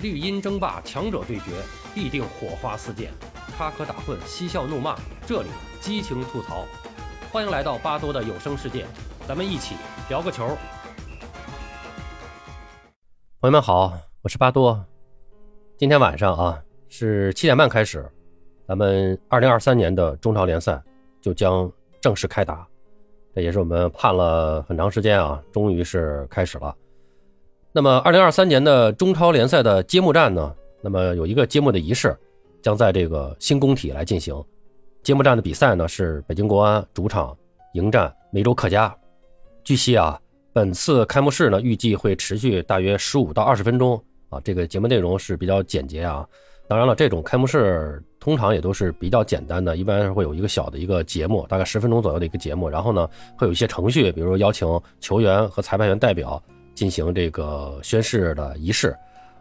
绿茵争霸，强者对决，必定火花四溅；插科打诨，嬉笑怒骂，这里激情吐槽。欢迎来到巴多的有声世界，咱们一起聊个球。朋友们好，我是巴多。今天晚上啊，是七点半开始，咱们二零二三年的中超联赛就将正式开打。这也是我们盼了很长时间啊，终于是开始了。那么，二零二三年的中超联赛的揭幕战呢？那么有一个揭幕的仪式，将在这个新工体来进行。揭幕战的比赛呢，是北京国安主场迎战梅州客家。据悉啊，本次开幕式呢，预计会持续大约十五到二十分钟啊。这个节目内容是比较简洁啊。当然了，这种开幕式通常也都是比较简单的，一般会有一个小的一个节目，大概十分钟左右的一个节目。然后呢，会有一些程序，比如说邀请球员和裁判员代表。进行这个宣誓的仪式，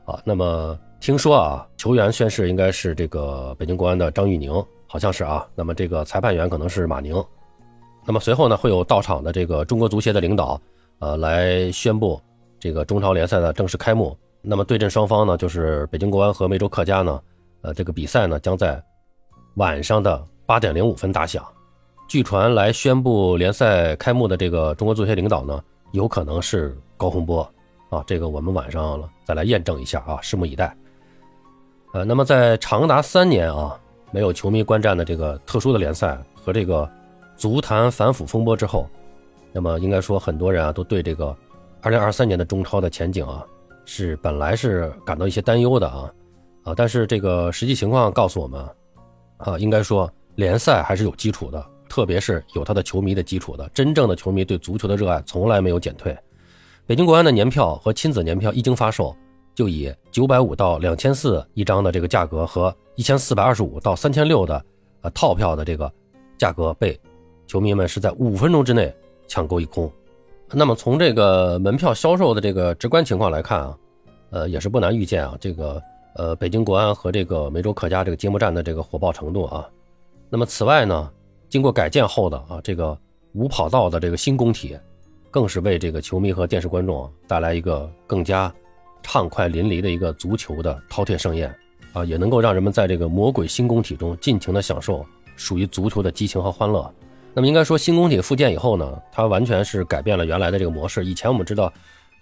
啊，那么听说啊，球员宣誓应该是这个北京国安的张玉宁，好像是啊，那么这个裁判员可能是马宁，那么随后呢，会有到场的这个中国足协的领导，呃，来宣布这个中超联赛的正式开幕。那么对阵双方呢，就是北京国安和梅州客家呢，呃，这个比赛呢将在晚上的八点零五分打响。据传来宣布联赛开幕的这个中国足协领导呢。有可能是高洪波啊，这个我们晚上再来验证一下啊，拭目以待。呃，那么在长达三年啊没有球迷观战的这个特殊的联赛和这个足坛反腐风波之后，那么应该说很多人啊都对这个二零二三年的中超的前景啊是本来是感到一些担忧的啊啊，但是这个实际情况告诉我们啊，应该说联赛还是有基础的。特别是有他的球迷的基础的，真正的球迷对足球的热爱从来没有减退。北京国安的年票和亲子年票一经发售，就以九百五到两千四一张的这个价格和一千四百二十五到三千六的呃套票的这个价格被球迷们是在五分钟之内抢购一空。那么从这个门票销售的这个直观情况来看啊，呃也是不难预见啊，这个呃北京国安和这个梅州客家这个揭幕战的这个火爆程度啊。那么此外呢？经过改建后的啊，这个无跑道的这个新工体，更是为这个球迷和电视观众带来一个更加畅快淋漓的一个足球的饕餮盛宴啊，也能够让人们在这个魔鬼新工体中尽情的享受属于足球的激情和欢乐。那么应该说，新工体复建以后呢，它完全是改变了原来的这个模式。以前我们知道，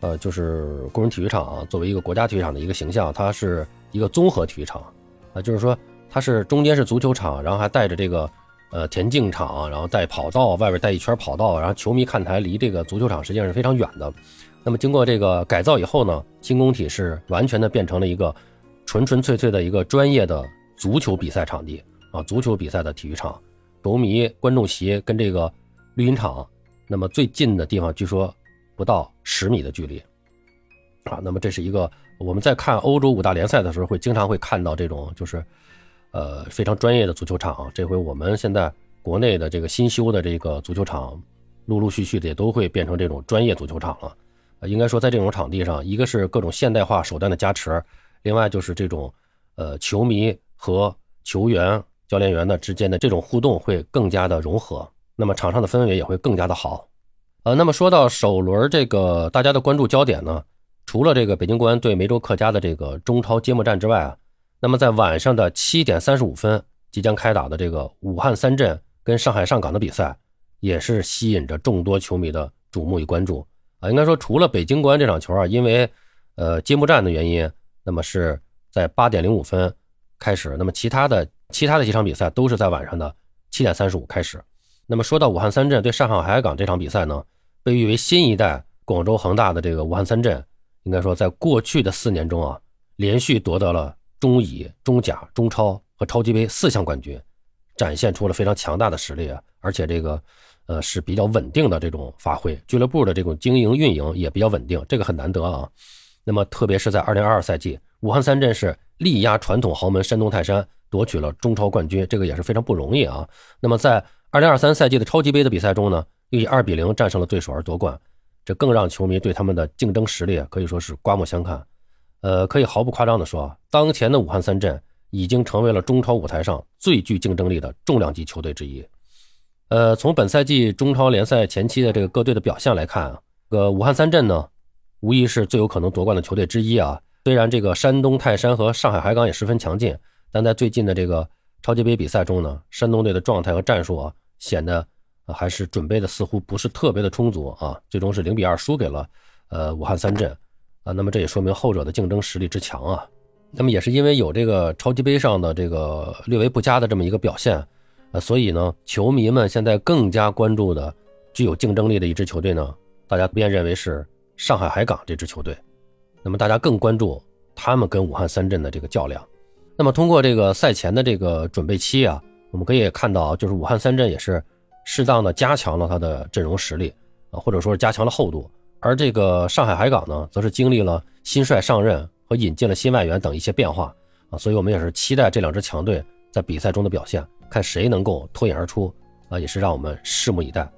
呃，就是工人体育场啊，作为一个国家体育场的一个形象，它是一个综合体育场啊，就是说它是中间是足球场，然后还带着这个。呃，田径场，然后带跑道，外边带一圈跑道，然后球迷看台离这个足球场实际上是非常远的。那么经过这个改造以后呢，新工体是完全的变成了一个纯纯粹粹的一个专业的足球比赛场地啊，足球比赛的体育场，球迷观众席跟这个绿茵场，那么最近的地方据说不到十米的距离啊。那么这是一个我们在看欧洲五大联赛的时候会经常会看到这种就是。呃，非常专业的足球场，这回我们现在国内的这个新修的这个足球场，陆陆续续的也都会变成这种专业足球场了。呃，应该说在这种场地上，一个是各种现代化手段的加持，另外就是这种呃球迷和球员、教练员的之间的这种互动会更加的融合，那么场上的氛围也会更加的好。呃，那么说到首轮这个大家的关注焦点呢，除了这个北京国安对梅州客家的这个中超揭幕战之外啊。那么在晚上的七点三十五分即将开打的这个武汉三镇跟上海上港的比赛，也是吸引着众多球迷的瞩目与关注啊。应该说，除了北京国安这场球啊，因为呃揭幕战的原因，那么是在八点零五分开始。那么其他的其他的几场比赛都是在晚上的七点三十五开始。那么说到武汉三镇对上海海港这场比赛呢，被誉为新一代广州恒大的这个武汉三镇，应该说在过去的四年中啊，连续夺得了。中乙、中甲、中超和超级杯四项冠军，展现出了非常强大的实力啊！而且这个，呃，是比较稳定的这种发挥，俱乐部的这种经营运营也比较稳定，这个很难得啊。那么，特别是在2022赛季，武汉三镇是力压传统豪门山东泰山，夺取了中超冠军，这个也是非常不容易啊。那么，在2023赛季的超级杯的比赛中呢，又以2比0战胜了对手而夺冠，这更让球迷对他们的竞争实力可以说是刮目相看。呃，可以毫不夸张地说啊，当前的武汉三镇已经成为了中超舞台上最具竞争力的重量级球队之一。呃，从本赛季中超联赛前期的这个各队的表现来看啊，这个武汉三镇呢，无疑是最有可能夺冠的球队之一啊。虽然这个山东泰山和上海海港也十分强劲，但在最近的这个超级杯比赛中呢，山东队的状态和战术啊，显得还是准备的似乎不是特别的充足啊，最终是零比二输给了呃武汉三镇啊。那么这也说明后者的竞争实力之强啊。那么也是因为有这个超级杯上的这个略微不佳的这么一个表现，呃，所以呢，球迷们现在更加关注的具有竞争力的一支球队呢，大家便认为是上海海港这支球队。那么大家更关注他们跟武汉三镇的这个较量。那么通过这个赛前的这个准备期啊，我们可以看到，就是武汉三镇也是适当的加强了他的阵容实力啊，或者说是加强了厚度。而这个上海海港呢，则是经历了新帅上任和引进了新外援等一些变化啊，所以我们也是期待这两支强队在比赛中的表现，看谁能够脱颖而出啊，也是让我们拭目以待。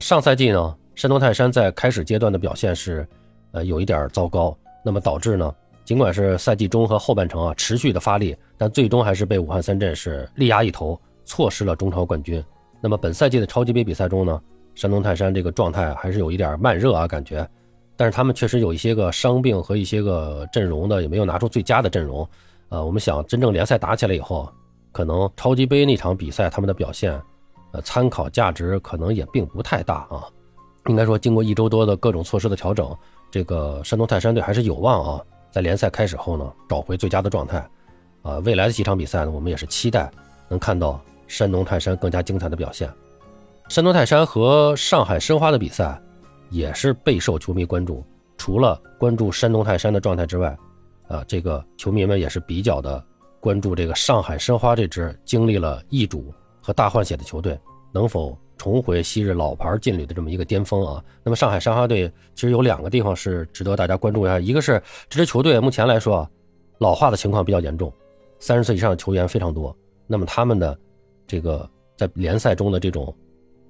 上赛季呢，山东泰山在开始阶段的表现是呃有一点糟糕。那么导致呢，尽管是赛季中和后半程啊持续的发力，但最终还是被武汉三镇是力压一头，错失了中超冠军。那么本赛季的超级杯比赛中呢，山东泰山这个状态还是有一点慢热啊感觉，但是他们确实有一些个伤病和一些个阵容的也没有拿出最佳的阵容。呃，我们想真正联赛打起来以后，可能超级杯那场比赛他们的表现，呃，参考价值可能也并不太大啊。应该说，经过一周多的各种措施的调整。这个山东泰山队还是有望啊，在联赛开始后呢，找回最佳的状态，啊，未来的几场比赛呢，我们也是期待能看到山东泰山更加精彩的表现。山东泰山和上海申花的比赛也是备受球迷关注。除了关注山东泰山的状态之外，啊，这个球迷们也是比较的关注这个上海申花这支经历了易主和大换血的球队能否。重回昔日老牌劲旅的这么一个巅峰啊！那么上海申花队其实有两个地方是值得大家关注一下，一个是这支球队目前来说老化的情况比较严重，三十岁以上的球员非常多。那么他们的这个在联赛中的这种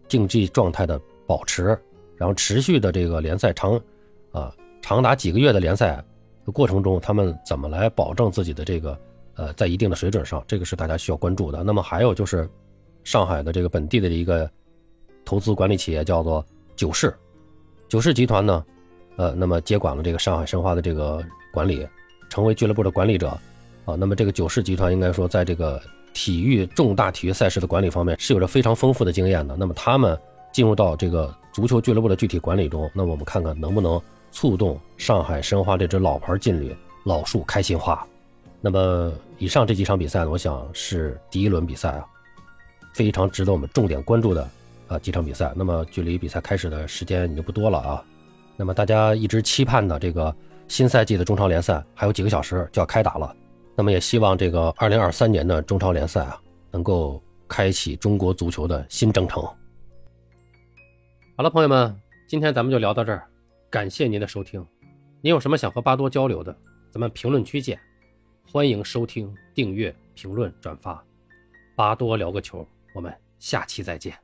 竞技状态的保持，然后持续的这个联赛长啊长达几个月的联赛的过程中，他们怎么来保证自己的这个呃在一定的水准上，这个是大家需要关注的。那么还有就是上海的这个本地的一个。投资管理企业叫做九世，九世集团呢，呃，那么接管了这个上海申花的这个管理，成为俱乐部的管理者，啊，那么这个九世集团应该说在这个体育重大体育赛事的管理方面是有着非常丰富的经验的。那么他们进入到这个足球俱乐部的具体管理中，那我们看看能不能触动上海申花这支老牌劲旅老树开新花。那么以上这几场比赛呢，我想是第一轮比赛啊，非常值得我们重点关注的。啊，几场比赛，那么距离比赛开始的时间已经不多了啊。那么大家一直期盼的这个新赛季的中超联赛还有几个小时就要开打了。那么也希望这个二零二三年的中超联赛啊，能够开启中国足球的新征程。好了，朋友们，今天咱们就聊到这儿，感谢您的收听。您有什么想和巴多交流的，咱们评论区见。欢迎收听、订阅、评论、转发。巴多聊个球，我们。下期再见。